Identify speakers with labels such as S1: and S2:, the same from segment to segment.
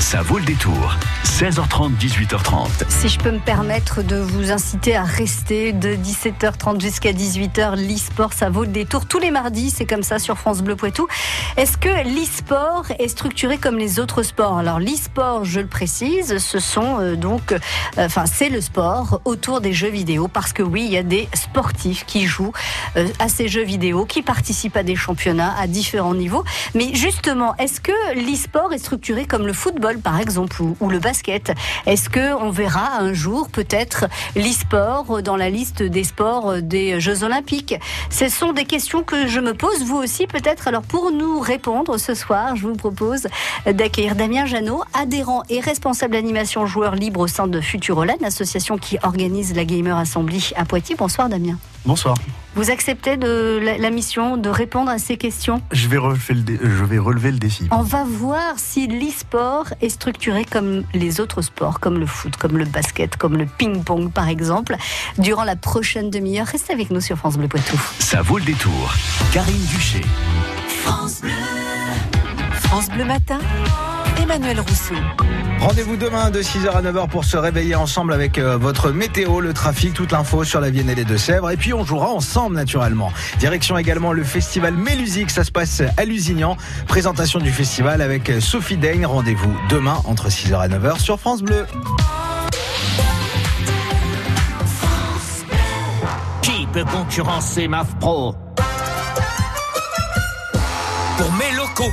S1: Ça vaut le détour. 16h30, 18h30.
S2: Si je peux me permettre de vous inciter à rester de 17h30 jusqu'à 18h, l'e-sport, ça vaut le détour. Tous les mardis, c'est comme ça sur France Bleu Poitou. Est-ce que l'e-sport est structuré comme les autres sports? Alors l'e-sport, je le précise, ce sont euh, donc, euh, enfin c'est le sport autour des jeux vidéo parce que oui, il y a des sportifs qui jouent euh, à ces jeux vidéo, qui participent à des championnats à différents niveaux. Mais justement, est-ce que l'e-sport est structuré comme le football? Par exemple ou, le basket Est-ce que on verra un jour peut-être l'e-sport dans la liste des sports des Jeux Olympiques? Ce sont des questions que je me pose, vous aussi peut-être. Alors pour nous répondre ce soir, je vous propose d'accueillir Damien Janot, adhérent et responsable d'animation joueur libre au sein de Futuroland, l'association qui organise la Gamer Assembly à Poitiers. Bonsoir Damien.
S3: Bonsoir.
S2: Vous acceptez de la, la mission de répondre à ces questions?
S3: Je vais relever le, dé- je vais relever le défi.
S2: On va voir si l'e-sport est structuré comme les autres sports, comme le foot, comme le basket, comme le ping-pong par exemple. Durant la prochaine demi-heure, restez avec nous sur France Bleu Poitou.
S1: Ça vaut le détour. Karine Duché.
S4: France Bleu Matin, Emmanuel Rousseau.
S5: Rendez-vous demain de 6h à 9h pour se réveiller ensemble avec euh, votre météo, le trafic, toute l'info sur la Vienne et les Deux-Sèvres. Et puis on jouera ensemble naturellement. Direction également le festival Mélusique, ça se passe à Lusignan. Présentation du festival avec euh, Sophie Daigne. Rendez-vous demain entre 6h et 9h sur France Bleu.
S6: Qui peut concurrencer MAF Pro Pour mes locaux,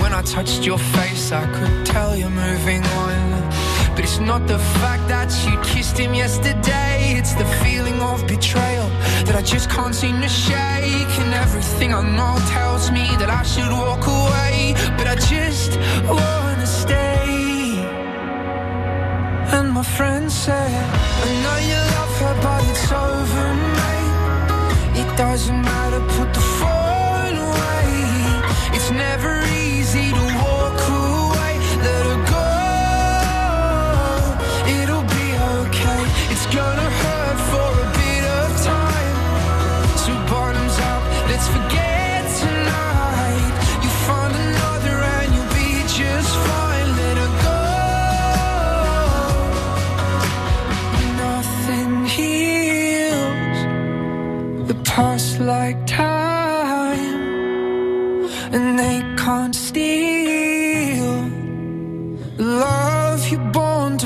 S7: When I touched your face, I could tell you're moving on. But it's not the fact that you kissed him yesterday, it's the feeling of betrayal that I just can't seem to shake. And everything I know tells me that I should walk away, but I just wanna stay. And my friend said, I know you love her, but it's over, mate. It doesn't matter, put the phone gonna hurt for a bit of time. Bottoms up, let's forget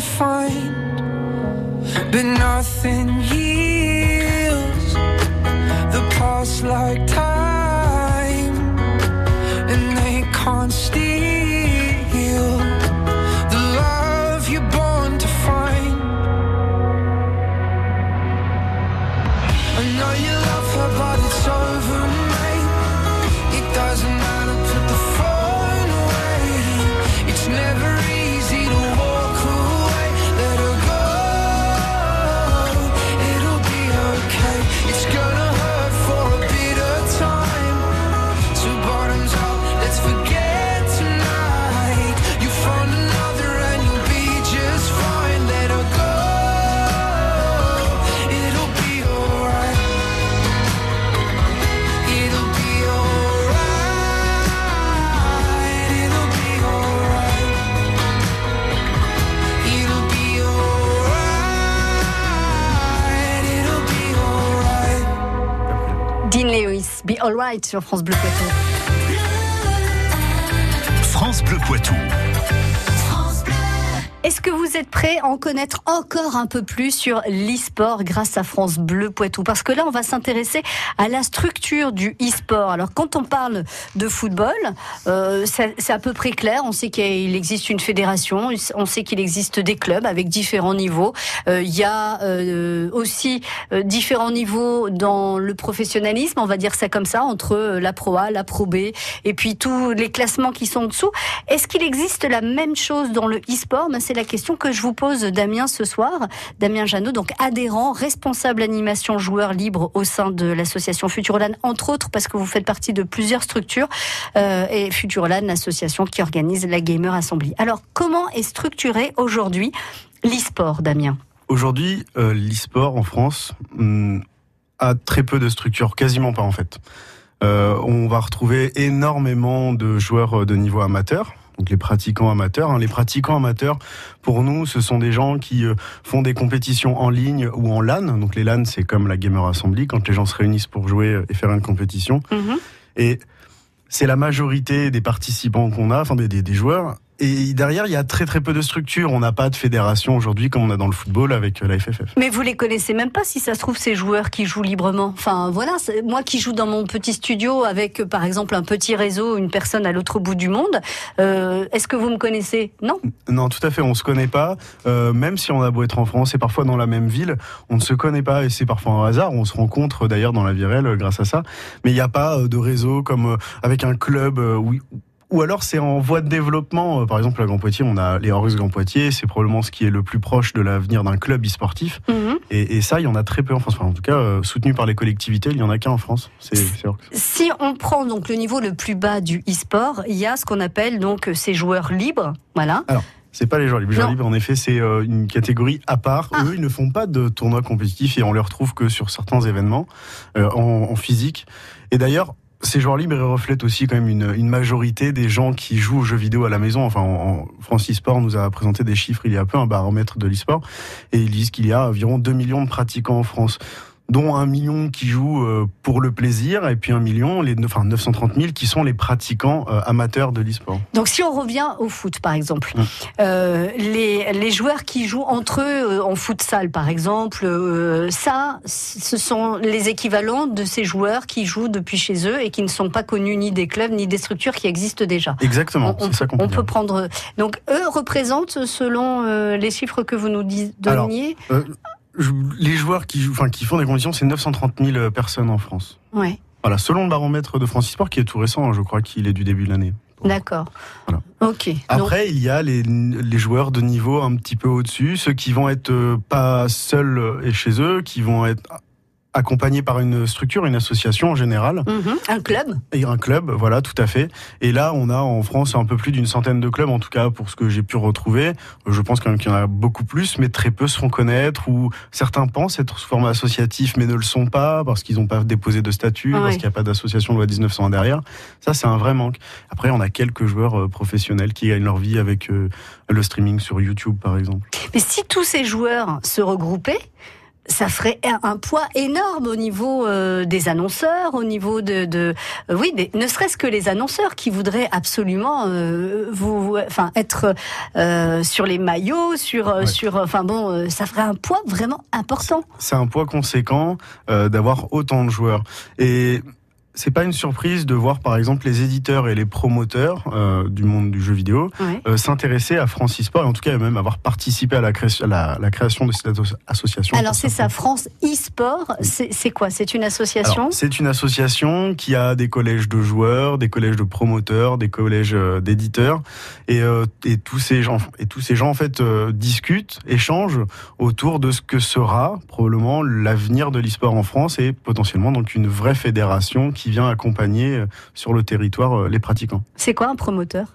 S7: find. But nothing heals the past like time,
S2: Sur France Bleu Poitou.
S1: France Bleu Poitou.
S2: Est-ce que vous êtes en connaître encore un peu plus sur l'e-sport grâce à France Bleu Poitou Parce que là, on va s'intéresser à la structure du e-sport. Alors, quand on parle de football, euh, c'est à peu près clair. On sait qu'il existe une fédération, on sait qu'il existe des clubs avec différents niveaux. Euh, il y a euh, aussi euh, différents niveaux dans le professionnalisme, on va dire ça comme ça, entre euh, la Pro A, la Pro B, et puis tous les classements qui sont en dessous. Est-ce qu'il existe la même chose dans le e-sport? Ben, C'est la question que je vous pose, Damien, ce soir. Damien Janot, donc adhérent, responsable animation joueur libre au sein de l'association Futurolan, entre autres parce que vous faites partie de plusieurs structures euh, et Futurolan, l'association qui organise la Gamer Assembly. Alors, comment est structuré aujourd'hui l'e-sport, Damien?
S3: Aujourd'hui, euh, l'e-sport en France hum, a très peu de structures, quasiment pas en fait. Euh, on va retrouver énormément de joueurs de niveau amateur, donc les pratiquants amateurs. hein. Les pratiquants amateurs, pour nous, ce sont des gens qui euh, font des compétitions en ligne ou en LAN. Donc les LAN, c'est comme la Gamer Assembly, quand les gens se réunissent pour jouer euh, et faire une compétition. Et c'est la majorité des participants qu'on a, enfin des, des- des joueurs. Et derrière, il y a très très peu de structures. On n'a pas de fédération aujourd'hui comme on a dans le football avec euh, la FFF.
S2: Mais vous les connaissez même pas si ça se trouve ces joueurs qui jouent librement. Enfin voilà, moi qui joue dans mon petit studio avec euh, par exemple un petit réseau, une personne à l'autre bout du monde, euh, est-ce que vous me connaissez? Non?
S3: Non, tout à fait, on se connaît pas. Euh, même si on a beau être en France et parfois dans la même ville, on ne se connaît pas et c'est parfois un hasard. On se rencontre d'ailleurs dans la euh, grâce à ça. Mais il n'y a pas de réseau comme avec un club où ou alors c'est en voie de développement. Euh, Par exemple, à Grand Poitiers, on a les Horus Grand Poitiers. C'est probablement ce qui est le plus proche de l'avenir d'un club e-sportif.
S2: Mhm.
S3: Et, et ça, il y en a très peu en France. Enfin, en tout cas, euh, soutenu par les collectivités, il y en a qu'un en France. C'est c'est Horus.
S2: Si on prend donc le niveau le plus bas du e-sport, il y a ce qu'on appelle donc ces joueurs libres. Voilà.
S3: C'est pas les joueurs libres. Les joueurs libres, en effet, c'est euh, une catégorie à part.
S2: Ah.
S3: Eux, ils ne font pas de tournois compétitifs et on les retrouve que sur certains événements euh, en, en physique. Et d'ailleurs, ces joueurs libres reflètent aussi quand même une, majorité des gens qui jouent aux jeux vidéo à la maison. Enfin, en, en- France eSport nous a présenté des chiffres il y a peu, un baromètre de l'eSport, et ils disent qu'il y a environ 2 millions de pratiquants en France dont un million qui jouent euh, pour le plaisir, et puis un million, les, enfin 930 000 qui sont les pratiquants euh, amateurs de l'e-sport.
S2: Donc si on revient au foot par exemple,
S3: Mm.
S2: euh, les, les joueurs qui jouent entre eux euh, en futsal par exemple, euh, ça ce sont les équivalents de ces joueurs qui jouent depuis chez eux et qui ne sont pas connus ni des clubs ni des structures qui existent déjà.
S3: Exactement,
S2: on,
S3: c'est ça qu'on peut
S2: on
S3: dire.
S2: peut prendre. Donc eux représentent selon euh, les chiffres que vous nous
S3: Alors,
S2: donniez.
S3: Les joueurs qui, jouent, enfin, qui font des compétitions, c'est 930 000 personnes en France.
S2: Ouais,
S3: Voilà, selon le baromètre de France Sport, qui est tout récent, hein, je crois qu'il est du début de l'année.
S2: d'accord.
S3: Voilà.
S2: Ok. Donc,
S3: Après, il y a les, les joueurs de niveau un petit peu au-dessus, ceux qui vont être euh, pas seuls et chez eux, qui vont être accompagnés par une structure, une association en général,
S2: mhm, un club.
S3: et un club, voilà, tout à fait. Et là, on a en France un peu plus d'une centaine de clubs, en tout cas pour ce que j'ai pu retrouver. Je pense quand même qu'il y en a beaucoup plus, mais très peu se font connaître, ou certains pensent être sous format associatif, mais ne le sont pas, parce qu'ils n'ont pas déposé de statut,
S2: Ouais.
S3: parce qu'il n'y a pas d'association loi 1900 derrière. Ça, c'est un vrai manque. Après, on a quelques joueurs euh, professionnels qui gagnent leur vie avec euh, le streaming sur YouTube, par exemple.
S2: Mais si tous ces joueurs se regroupaient, ça ferait un- poids énorme au niveau euh, des annonceurs, au niveau de, de euh, oui, des- ne serait-ce que les annonceurs qui voudraient absolument euh, vous, enfin être euh, sur les maillots, sur euh,
S3: Ouais.
S2: sur, enfin bon, euh, ça ferait un poids vraiment important.
S3: c'est un poids conséquent euh, d'avoir autant de joueurs. Et c'est pas une surprise de voir par exemple les éditeurs et les promoteurs euh, du monde du jeu vidéo
S2: Ouais.
S3: euh, s'intéresser à France eSport et en tout cas même avoir participé à la, création, à la, la création de cette asso- association.
S2: Alors c'est ça, France e-sport, c'est quoi? C'est une association?
S3: C'est une association qui a des collèges de joueurs, des collèges de promoteurs, des collèges euh, d'éditeurs, et, euh, et tous ces gens, et tous ces gens en fait discutent, échangent autour de ce que sera probablement l'avenir de l'e-sport en France et potentiellement donc une vraie fédération qui vient accompagner euh, sur le territoire euh, les pratiquants.
S2: C'est quoi un promoteur?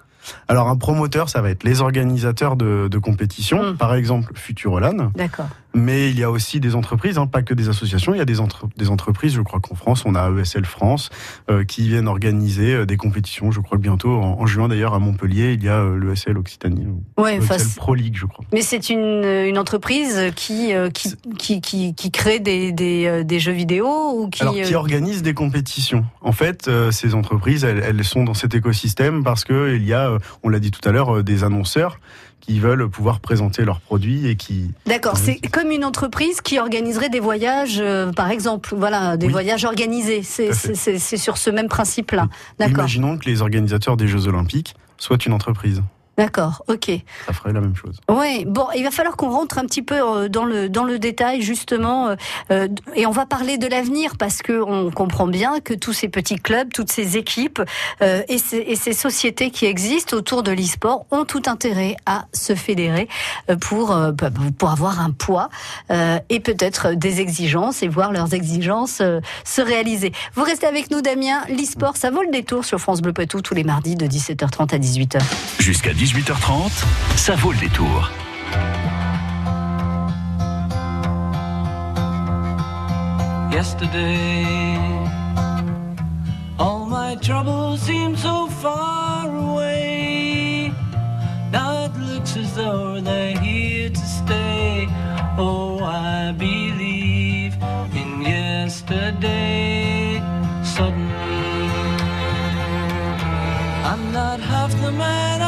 S3: Alors un promoteur, ça va être les organisateurs de, de compétitions,
S2: Mm.
S3: par exemple Futurolan,
S2: D'accord.
S3: Mais il y a aussi des entreprises, hein, pas que des associations. Il y a des, entre- des entreprises, je crois qu'en France, on a ESL France, euh, qui viennent organiser euh, des compétitions. Je crois que bientôt, en, en juin d'ailleurs, à Montpellier, il y a euh, l'ESL Occitanie. ou
S2: Ouais, enfin,
S3: ESL Pro League, je crois.
S2: mais c'est une, une entreprise qui, euh, qui, qui, qui, qui crée des, des, euh, des jeux vidéo ou qui.
S3: Alors, qui
S2: euh,
S3: organise des compétitions. En fait, euh, ces entreprises, elles, elles sont dans cet écosystème parce que il y a, euh, on l'a dit tout à l'heure, euh, des annonceurs qui veulent pouvoir présenter leurs produits et qui.
S2: D'accord, c'est comme une entreprise qui organiserait des voyages, euh, par exemple, voilà, des
S3: Oui.
S2: voyages organisés. C'est sur ce même principe-là. D'accord,
S3: Imaginons que les organisateurs des Jeux Olympiques soient une entreprise.
S2: D'accord, ok.
S3: Ça ferait la même chose.
S2: Oui, bon, il va falloir qu'on rentre un petit peu euh, dans le dans le détail justement, euh, euh, et on va parler de l'avenir parce que on comprend bien que tous ces petits clubs, toutes ces équipes euh, et, ces, et ces sociétés qui existent autour de l'e-sport ont tout intérêt à se fédérer pour euh, bah, pour avoir un poids euh, et peut-être des exigences et voir leurs exigences euh, se réaliser. Vous restez avec nous, Damien. L'e-sport, ça vaut le détour sur France Bleu Poitou tous les mardis de 17h30 à 18h.
S1: Jusqu'à 18h30, ça vaut le détour.
S8: yesterday. All my troubles seem so far away. Now it looks as though they're here to stay. Oh, I believe in yesterday. Suddenly, I'm not half the man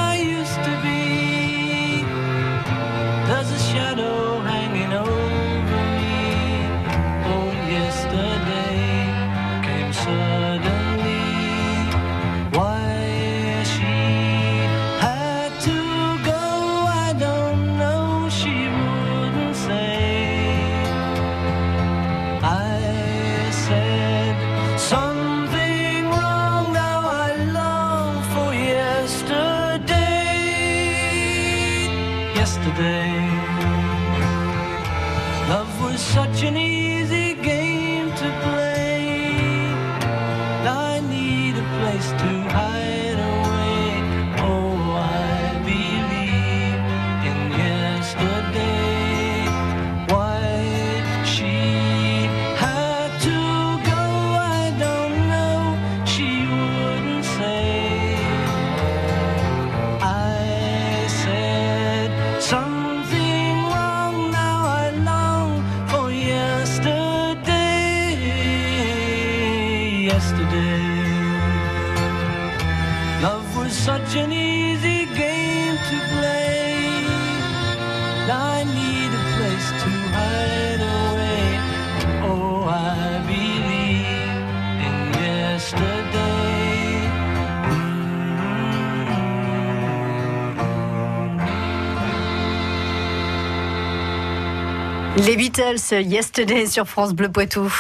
S2: Les Beatles, Yesterday sur France Bleu Poitou.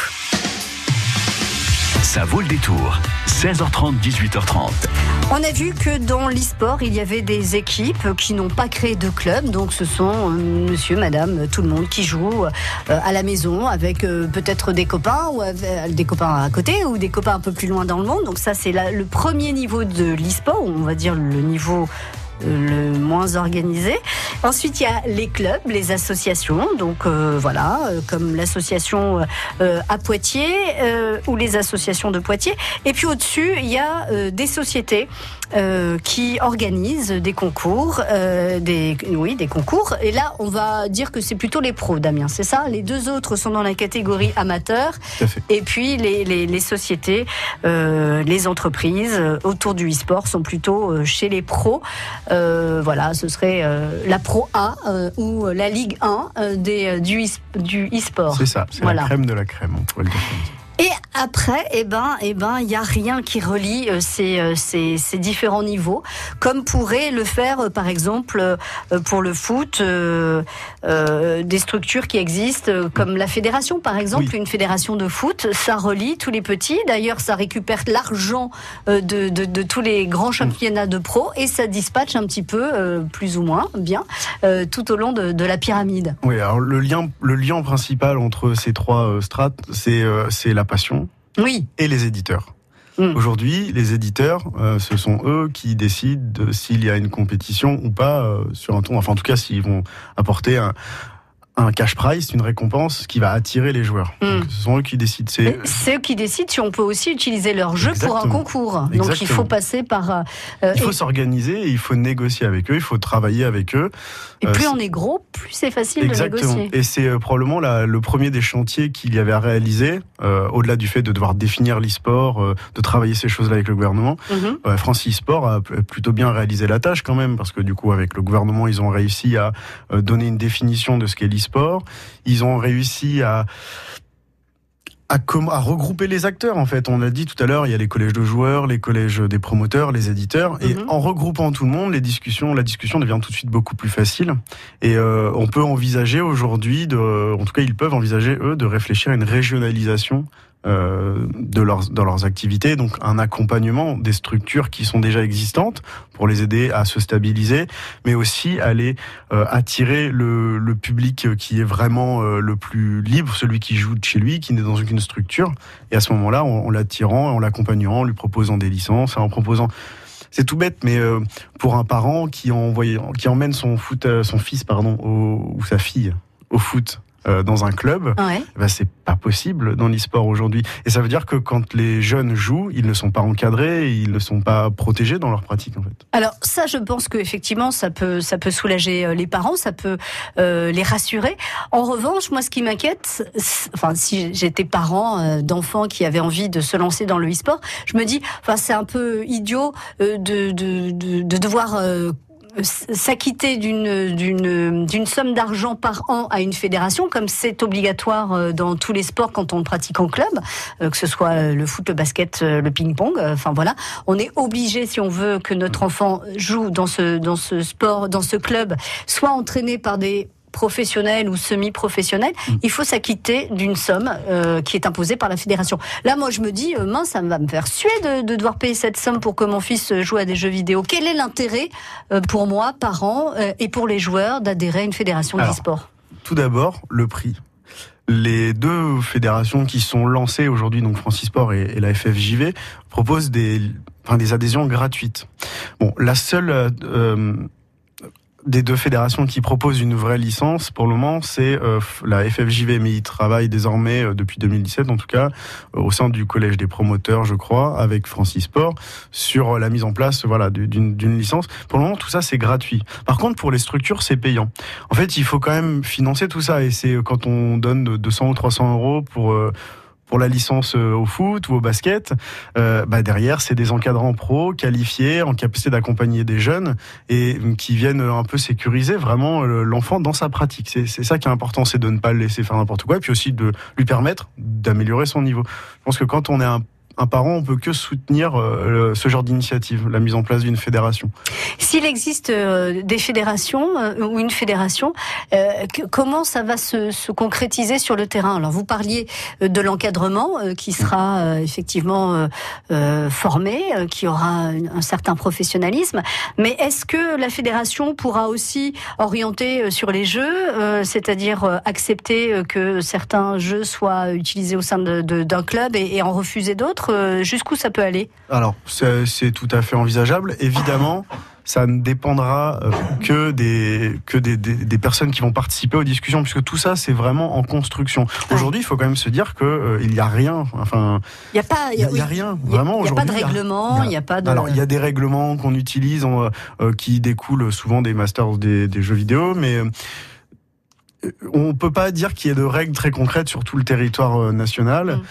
S1: Ça vaut le détour. 16h30, 18h30.
S2: On a vu que dans l'e-sport, il y avait des équipes qui n'ont pas créé de club. Donc ce sont euh, monsieur, madame, tout le monde qui joue euh, à la maison avec euh, peut-être des copains ou avec- des copains à côté ou des copains un peu plus loin dans le monde. Donc ça, c'est le premier niveau de l'e-sport, on va dire le niveau le moins organisé. Ensuite, il y a les clubs, les associations, donc euh, voilà, euh, comme l'association euh, euh, à Poitiers euh, ou les associations de Poitiers. Et puis au-dessus, il y a euh, des sociétés euh, qui organisent des concours, euh, des oui, des concours. Et là, on va dire que c'est plutôt les pros, Damien, c'est ça? Les deux autres sont dans la catégorie amateur. Et puis les, les, les sociétés, euh, les entreprises euh, autour du e-sport sont plutôt euh, chez les pros. Euh, voilà, ce serait euh, la Pro A euh, ou la Ligue 1 euh, des, du e-sport.
S3: C'est ça, c'est
S2: Voilà.
S3: la crème de la crème, on pourrait le dire.
S2: Et après, eh ben, eh ben, il y a rien qui relie euh, ces, euh, ces, ces différents niveaux, comme pourrait le faire, euh, par exemple, pour le foot, euh, euh, des structures qui existent, comme la fédération, par exemple,
S3: Oui.
S2: une fédération de foot, ça relie tous les petits. D'ailleurs, ça récupère l'argent de, de, de tous les grands championnats de pro et ça dispatche un petit peu, euh, plus ou moins bien, tout au long de, de la pyramide.
S3: Oui, alors le lien, le lien principal entre ces trois strates, c'est c'est la passion
S2: Oui.
S3: et les éditeurs.
S2: Mm.
S3: Aujourd'hui, les éditeurs, euh, ce sont eux qui décident de s'il y a une compétition ou pas euh, sur un ton. Enfin, en tout cas, s'ils vont apporter un, un cash prize, une récompense qui va attirer les joueurs.
S2: Mm.
S3: Donc, ce sont eux qui décident. C'est
S2: C'est eux qui décident si on peut aussi utiliser leur jeu pour un
S3: Exactement.
S2: concours. Donc il faut passer par. euh,
S3: il faut
S2: et,
S3: s'organiser, il faut négocier avec eux, il faut travailler avec eux.
S2: et
S3: Euh,
S2: plus on est gros, plus c'est facile de
S3: Exactement.
S2: négocier.
S3: Et c'est euh, probablement la- le premier des chantiers qu'il y avait à réaliser, au-delà du fait de devoir définir l'e-sport, de travailler ces choses-là avec le gouvernement.
S2: Mhm.
S3: France e-sport a plutôt bien réalisé la tâche quand même, parce que du coup, avec le gouvernement, ils ont réussi à donner une définition de ce qu'est l'e-sport. Ils ont réussi à à, com- à regrouper les acteurs en fait. On l'a dit tout à l'heure, il y a les collèges de joueurs, les collèges des promoteurs, les éditeurs, et
S2: Mhm.
S3: en regroupant tout le monde, les discussions, la discussion devient tout de suite beaucoup plus facile. Et euh, on peut envisager aujourd'hui, de, en tout cas ils peuvent envisager eux de réfléchir à une régionalisation euh, de leurs dans leurs activités, donc un accompagnement des structures qui sont déjà existantes pour les aider à se stabiliser, mais aussi aller euh, attirer le, le public qui est vraiment euh, le plus libre, celui qui joue de chez lui, qui n'est dans aucune structure. Et à ce moment-là, en, en l'attirant, en l'accompagnant, en lui proposant des licences, en proposant c'est tout bête, mais euh, pour un parent qui, envoie, qui emmène son, foot, euh, son fils pardon, au- ou sa fille au foot euh, dans un club,
S2: Ouais.
S3: eh ben, c'est pas possible dans l'e-sport aujourd'hui. Et ça veut dire que quand les jeunes jouent, ils ne sont pas encadrés, ils ne sont pas protégés dans leur pratique en fait.
S2: Alors ça, je pense que effectivement, ça peut, ça peut soulager euh, les parents, ça peut euh, les rassurer. En revanche, moi, ce qui m'inquiète, enfin, si j'étais parent euh, d'enfants qui avaient envie de se lancer dans le e-sport, je me dis, enfin, c'est un peu idiot de, de, de, de devoir s'acquitter d'une d'une d'une somme d'argent par an à une fédération comme c'est obligatoire euh, dans tous les sports quand on le pratique en club euh, que ce soit euh, le foot le basket le ping-pong enfin voilà. On est obligé si on veut que notre enfant joue dans ce dans ce sport dans ce club soit entraîné par des professionnels ou semi-professionnels, il faut s'acquitter d'une somme euh, qui est imposée par la fédération. Là, moi, je me dis, euh, mince, ça va me faire suer de, de devoir payer cette somme pour que mon fils joue à des jeux vidéo. Quel est l'intérêt euh, pour moi, parents, et pour les joueurs d'adhérer à une fédération d'e-sport?
S3: Tout d'abord, le prix. Les deux fédérations qui sont lancées aujourd'hui, donc Francisport et, et la FFJV, proposent des, enfin, des adhésions gratuites. Bon, la seule euh, des deux fédérations qui proposent une vraie licence pour le moment, c'est euh, la FFJV, mais ils travaillent désormais euh, depuis 2017 en tout cas euh, au sein du collège des promoteurs, je crois, avec Francis Sport sur euh, la mise en place, voilà, du- d'une d'une licence. Pour le moment, tout ça c'est gratuit. Par contre, pour les structures, c'est payant. En fait, il faut quand même financer tout ça, et c'est euh, quand on donne 200 ou 300 euros pour euh, pour la licence euh, au foot ou au basket, euh, bah derrière c'est des encadrants pros qualifiés, en capacité d'accompagner des jeunes et euh, qui viennent un peu sécuriser vraiment l'enfant dans sa pratique. C'est c'est ça qui est important, c'est de ne pas le laisser faire n'importe quoi, et puis aussi de lui permettre d'améliorer son niveau. Je pense que quand on est un un parent, on peut que soutenir euh, ce genre d'initiative, la mise en place d'une fédération.
S2: S'il existe euh, des fédérations euh, ou une fédération, que- comment ça va se, se concrétiser sur le terrain? Alors, vous parliez de l'encadrement qui sera euh, effectivement formé, qui aura un, certain professionnalisme, mais est-ce que la fédération pourra aussi orienter sur les jeux, c'est-à-dire accepter que certains jeux soient utilisés au sein d'un club et, et en refuser d'autres? Euh, Jusqu'où ça peut aller
S3: Alors, c'est tout à fait envisageable. Évidemment, ça ne dépendra euh, que des que des, des, des personnes qui vont participer aux discussions, puisque tout ça, c'est vraiment en construction. Aujourd'hui, il faut quand même se dire que euh, il y a rien. Enfin,
S2: Il n'y a pas,
S3: il y a, y rien.
S2: y
S3: Vraiment,
S2: il y a pas de règlement, il n'y a pas de.
S3: Alors, il y a des règlements qu'on utilise, en, euh, qui découlent souvent des masters des, des jeux vidéo, mais on peut pas dire qu'il y ait de règles très concrètes sur tout le territoire national.
S2: Mm.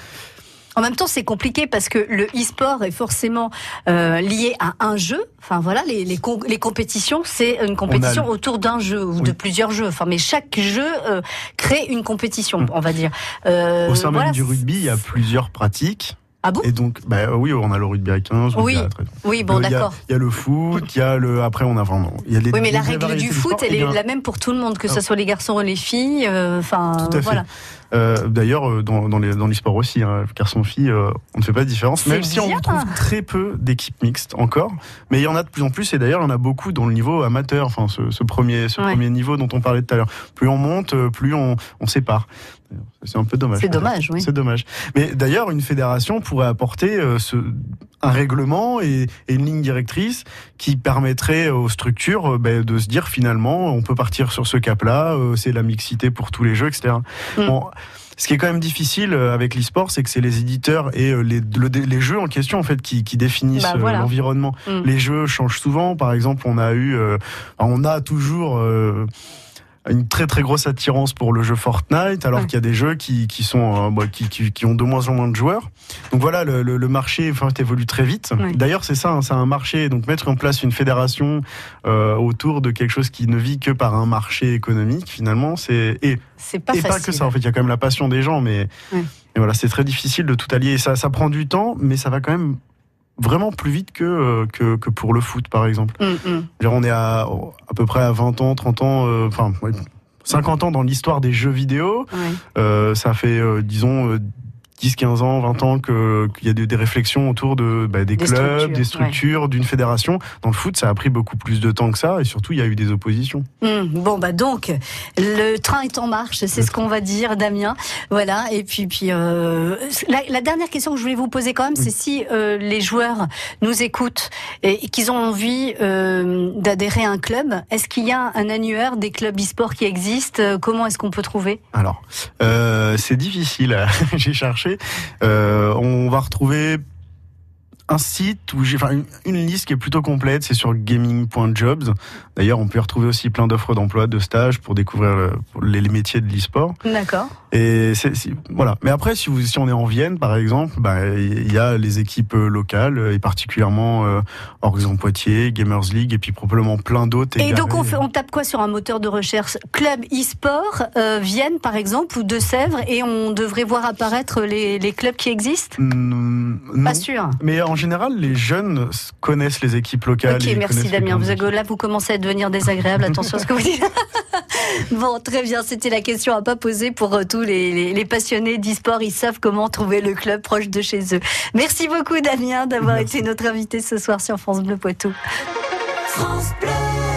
S2: En même temps, c'est compliqué parce que le e-sport est forcément euh, lié à un jeu. Enfin voilà, les, les, com- les compétitions, c'est une compétition
S3: le-
S2: autour d'un jeu ou
S3: Oui.
S2: de plusieurs jeux. Enfin, mais chaque jeu euh, crée une compétition,
S3: Mm.
S2: on va dire. Euh,
S3: Au sein
S2: voilà,
S3: même du rugby, il y a plusieurs pratiques.
S2: Ah bon?
S3: Et donc, bah oui, on a le rugby à 15,
S2: Oui.
S3: à 13.
S2: Oui, bon,
S3: il y a-
S2: d'accord.
S3: Il y a le foot, il y a le. Après, on a vraiment. Il y a les,
S2: Oui, mais la
S3: les
S2: règle du foot,
S3: sport.
S2: elle
S3: Eh
S2: est la même pour tout le monde, que ce
S3: Ah.
S2: soit les garçons ou les filles. euh, Enfin,
S3: fait.
S2: voilà.
S3: Euh, D'ailleurs, euh, dans, dans les dans l'e-sport aussi, hein, garçon-fille, euh, on ne fait pas de différence,
S2: C'est
S3: même si on trouve très peu d'équipes mixtes encore. Mais il y en a de plus en plus, et d'ailleurs, il y en a beaucoup dans le niveau amateur, enfin ce, ce premier ce
S2: Ouais.
S3: premier niveau dont on parlait tout à l'heure. Plus on monte, euh, plus on, on sépare. C'est un peu dommage.
S2: C'est dommage, oui.
S3: C'est dommage. Mais d'ailleurs, une fédération pourrait apporter euh, ce, un règlement et, et une ligne directrice qui permettrait aux structures euh, ben, de se dire finalement, on peut partir sur ce cap-là, euh, c'est la mixité pour tous les jeux, etc.
S2: Mm.
S3: Bon, ce qui est quand même difficile euh, avec l'e-sport, c'est que c'est les éditeurs et euh, les, le- les jeux en question en fait qui, qui définissent
S2: Bah,
S3: euh,
S2: voilà.
S3: l'environnement.
S2: Mm.
S3: Les jeux changent souvent. Par exemple, on a eu, euh, on a toujours euh, une très très grosse attirance pour le jeu Fortnite, alors
S2: Ouais.
S3: qu'il y a des jeux qui, qui sont euh, bah, qui, qui, qui ont de moins en moins de joueurs. Donc voilà, le, le, le marché enfin, évolue très vite.
S2: Ouais.
S3: D'ailleurs, c'est ça, hein, c'est un marché. Donc mettre en place une fédération euh, autour de quelque chose qui ne vit que par un marché économique, finalement, c'est et
S2: C'est pas
S3: et pas que ça. En fait, il y a quand même la passion des gens, mais
S2: Ouais.
S3: et voilà, c'est très difficile de tout allier. Et ça, ça prend du temps, mais ça va quand même vraiment plus vite que euh, que, que pour le foot, par exemple.
S2: Mm, mm.
S3: On est à à peu près à 20 ans, 30 ans, euh, enfin. ouais, 50 ans dans l'histoire des jeux vidéo,
S2: Ouais.
S3: euh, ça fait, euh, disons, 10, 15 ans, 20 ans que- qu'il y a des, des réflexions autour de, bah, des,
S2: Des
S3: clubs,
S2: structures,
S3: des structures, d'une fédération. Dans le foot, ça a pris beaucoup plus de temps que ça et surtout, il y a eu des oppositions.
S2: Hmm, bon bah donc le train est en marche, c'est ce qu'on va dire, Damien. Voilà. Et puis puis euh, la, la dernière question que je voulais vous poser quand même, c'est si euh, les joueurs nous écoutent et, et qu'ils ont envie euh, d'adhérer à un club, est-ce qu'il y a un annuaire des clubs e-sport qui existent? Comment est-ce qu'on peut trouver?
S3: Alors, c'est difficile. J'ai cherché. Euh, on va retrouver un site où j'ai, enfin, une, une liste qui est plutôt complète. C'est sur gaming.jobs. D'ailleurs, on peut y retrouver aussi plein d'offres d'emploi, de stages pour découvrir le- pour les, les métiers de l'e-sport.
S2: D'accord.
S3: Et c'est, voilà. Mais après, si, vous, si on est en Vienne, par exemple, bah, il y a les équipes euh, locales et particulièrement euh, Horizon Poitiers, Gamers League et puis probablement plein d'autres.
S2: Et donc on,
S3: égarés.
S2: fait, on tape quoi sur un moteur de recherche? Club e-sport euh, Vienne par exemple ou De Sèvres et on devrait voir apparaître les, les clubs qui existent?
S3: Non.
S2: Pas sûr.
S3: Mais en général, les jeunes connaissent les équipes locales.
S2: Ok, merci Damien. Vous, là, vous commencez à devenir désagréable. Attention à ce que vous dites. bon, très bien. C'était la question à pas poser pour euh, tous les, les- les passionnés d'e-sport. Ils savent comment trouver le club proche de chez eux. Merci beaucoup, Damien, d'avoir été notre invité ce soir sur France Bleu Poitou.
S9: Encore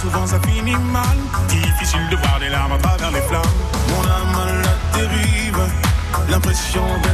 S9: souvent ça finit mal. Difficile de voir des larmes à travers les flammes. Mon âme à la dérive, l'impression d'être